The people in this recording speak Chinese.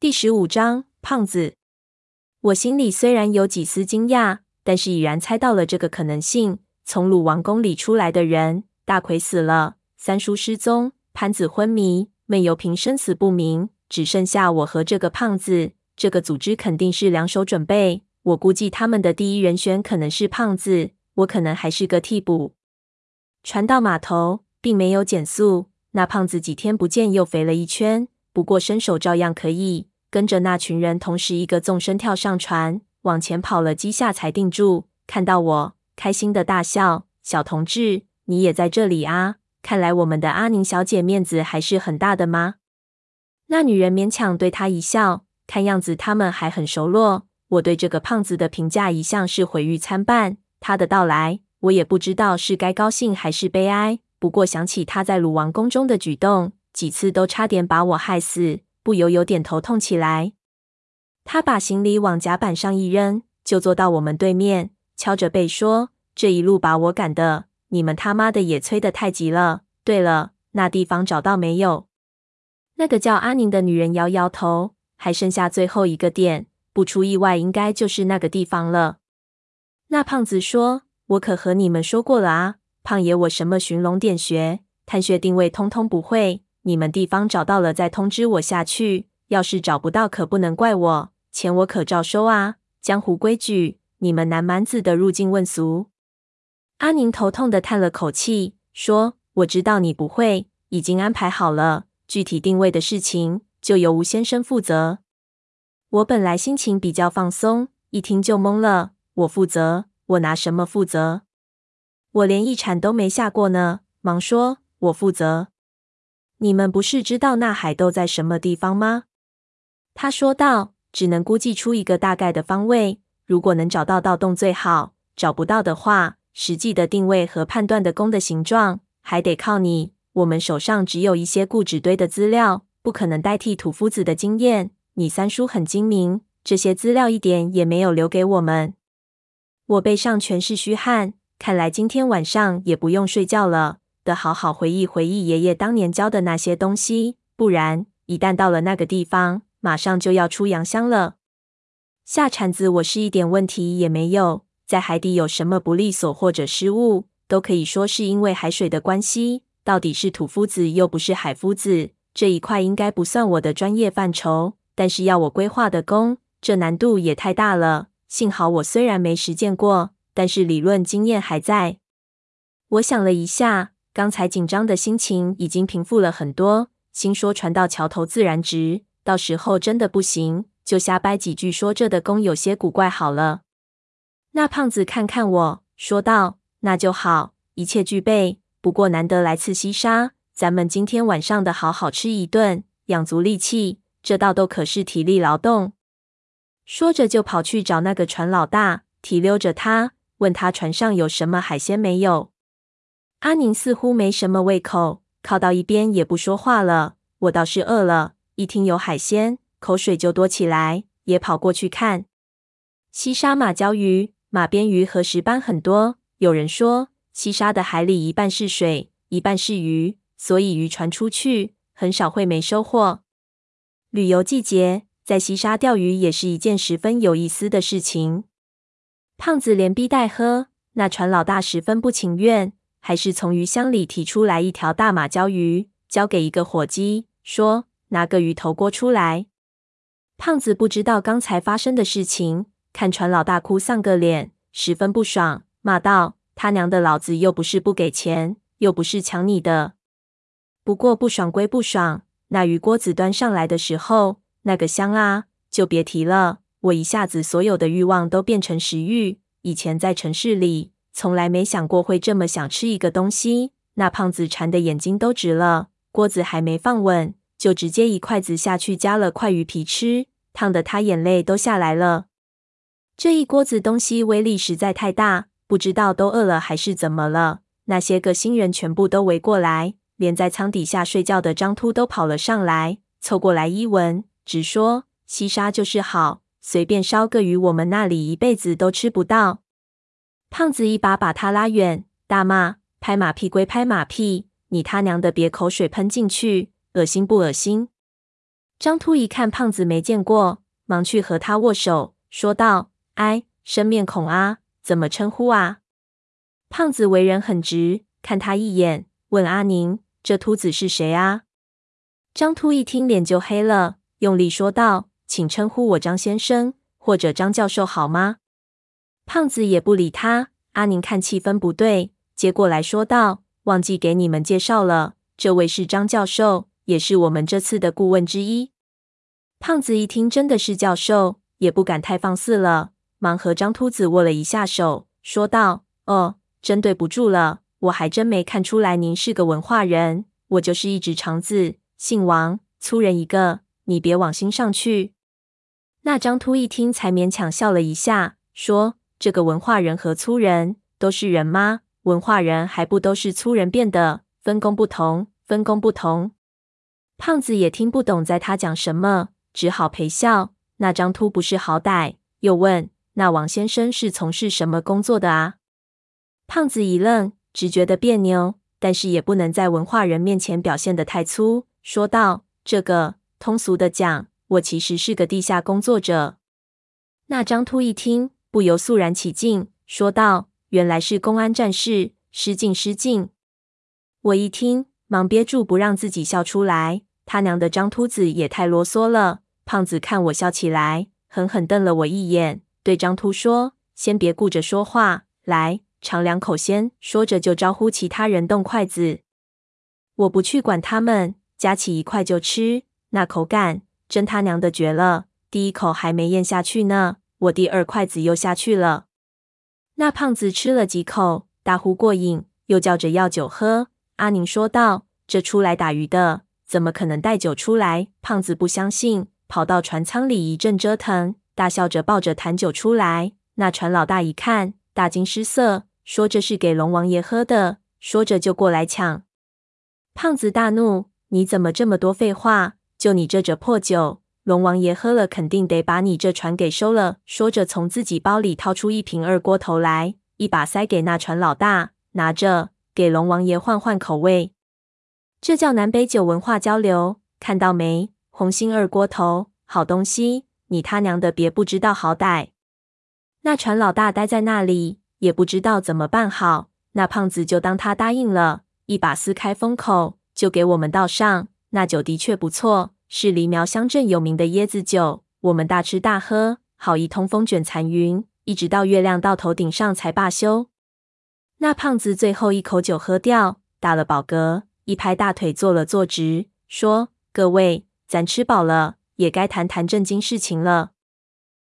第十五章，胖子。我心里虽然有几丝惊讶，但是已然猜到了这个可能性。从鲁王宫里出来的人，大奎死了，三叔失踪，潘子昏迷，闷油瓶生死不明，只剩下我和这个胖子。这个组织肯定是两手准备。我估计他们的第一人选可能是胖子，我可能还是个替补。船到码头，并没有减速。那胖子几天不见又肥了一圈，不过身手照样可以。跟着那群人同时一个纵身跳上船，往前跑了几下才定住。看到我，开心的大笑：“小同志，你也在这里啊？看来我们的阿宁小姐面子还是很大的吗？”那女人勉强对他一笑，看样子他们还很熟络。我对这个胖子的评价一向是毁誉参半。他的到来，我也不知道是该高兴还是悲哀。不过想起他在鲁王宫中的举动，几次都差点把我害死。不由有点头痛起来。他把行李往甲板上一扔，就坐到我们对面，敲着背说：“这一路把我赶的，你们他妈的也催得太急了。对了，那地方找到没有？”那个叫阿宁的女人摇摇头，还剩下最后一个点，不出意外，应该就是那个地方了。那胖子说：“我可和你们说过了啊，胖爷，我什么寻龙点穴、探穴定位，通通不会。”你们地方找到了再通知我下去，要是找不到可不能怪我，钱我可照收啊。江湖规矩，你们南蛮子的入境问俗。阿宁头痛的叹了口气，说：“我知道你不会，已经安排好了，具体定位的事情就由吴先生负责。”我本来心情比较放松，一听就懵了。我负责？我拿什么负责？我连一铲都没下过呢。忙说：“我负责。”你们不是知道那海斗在什么地方吗？他说道。只能估计出一个大概的方位，如果能找到盗洞最好，找不到的话，实际的定位和判断的弓的形状还得靠你。我们手上只有一些固执堆的资料，不可能代替土夫子的经验。你三叔很精明，这些资料一点也没有留给我们。我背上全是虚汗，看来今天晚上也不用睡觉了。得好好回忆回忆爷爷当年教的那些东西，不然一旦到了那个地方，马上就要出洋相了。下铲子我是一点问题也没有，在海底有什么不利索或者失误，都可以说是因为海水的关系。到底是土夫子又不是海夫子，这一块应该不算我的专业范畴。但是要我规划的工，这难度也太大了。幸好我虽然没实践过，但是理论经验还在。我想了一下。刚才紧张的心情已经平复了很多，心说船到桥头自然直，到时候真的不行，就瞎掰几句说这的工有些古怪好了。那胖子看看我说道：“那就好，一切具备。不过难得来次西沙，咱们今天晚上的好好吃一顿，养足力气。这道豆可是体力劳动。”说着就跑去找那个船老大，提溜着他，问他船上有什么海鲜没有。阿宁似乎没什么胃口，靠到一边也不说话了。我倒是饿了，一听有海鲜，口水就多起来，也跑过去看。西沙马鲛鱼、马鞭鱼和石斑很多。有人说，西沙的海里一半是水，一半是鱼，所以渔船出去很少会没收获。旅游季节，在西沙钓鱼也是一件十分有意思的事情。胖子连逼带喝，那船老大十分不情愿。还是从鱼箱里提出来一条大马鲛鱼，交给一个伙计，说：“拿个鱼头锅出来。”胖子不知道刚才发生的事情，看船老大哭丧个脸，十分不爽，骂道：“他娘的，老子又不是不给钱，又不是抢你的。不过不爽归不爽，那鱼锅子端上来的时候，那个香啊，就别提了。我一下子所有的欲望都变成食欲。以前在城市里。”从来没想过会这么想吃一个东西，那胖子馋的眼睛都直了。锅子还没放稳，就直接一筷子下去夹了块鱼皮吃，烫得他眼泪都下来了。这一锅子东西威力实在太大，不知道都饿了还是怎么了。那些个新人全部都围过来，连在舱底下睡觉的张秃都跑了上来，凑过来一闻，直说西沙就是好，随便烧个鱼，我们那里一辈子都吃不到。胖子一把把他拉远，大骂：“拍马屁归拍马屁，你他娘的别口水喷进去，恶心不恶心？”张秃一看胖子没见过，忙去和他握手，说道：“哎，生面孔啊，怎么称呼啊？”胖子为人很直，看他一眼，问阿宁：“这秃子是谁啊？”张秃一听，脸就黑了，用力说道：“请称呼我张先生，或者张教授好吗？”胖子也不理他。阿宁看气氛不对，接过来说道：“忘记给你们介绍了，这位是张教授，也是我们这次的顾问之一。”胖子一听真的是教授，也不敢太放肆了，忙和张秃子握了一下手，说道：“哦。”真对不住了，我还真没看出来您是个文化人。我就是一直肠子，姓王，粗人一个，你别往心上去。那张秃一听，才勉强笑了一下，说：“这个文化人和粗人都是人吗？文化人还不都是粗人变的？分工不同，分工不同。”胖子也听不懂在他讲什么，只好陪笑。那张秃不是好歹，又问：“那王先生是从事什么工作的啊？”胖子一愣，只觉得别扭，但是也不能在文化人面前表现得太粗，说道：“这个通俗的讲，我其实是个地下工作者。”那张秃一听，不由肃然起敬，说道：“原来是公安战士，失敬失敬。”我一听，忙憋住不让自己笑出来。他娘的，张秃子也太啰嗦了！胖子看我笑起来，狠狠瞪了我一眼，对张秃说：“先别顾着说话，来。”尝两口先，说着就招呼其他人动筷子。我不去管他们，夹起一块就吃，那口感真他娘的绝了！第一口还没咽下去呢，我第二筷子又下去了。那胖子吃了几口，大呼过瘾，又叫着要酒喝。阿宁说道：“这出来打鱼的，怎么可能带酒出来？”胖子不相信，跑到船舱里一阵折腾，大笑着抱着坛酒出来。那船老大一看，大惊失色。说这是给龙王爷喝的，说着就过来抢。胖子大怒：“你怎么这么多废话？就你这只破酒，龙王爷喝了肯定得把你这船给收了。”说着从自己包里掏出一瓶二锅头来，一把塞给那船老大，拿着给龙王爷换换口味。这叫南北酒文化交流，看到没？红星二锅头，好东西！你他娘的别不知道好歹！那船老大呆在那里。也不知道怎么办好，那胖子就当他答应了，一把撕开封口，就给我们倒上。那酒的确不错，是黎苗乡镇有名的椰子酒。我们大吃大喝，好一通风卷残云，一直到月亮到头顶上才罢休。那胖子最后一口酒喝掉，打了饱嗝，一拍大腿坐了坐直，说：“各位，咱吃饱了，也该谈谈正经事情了。”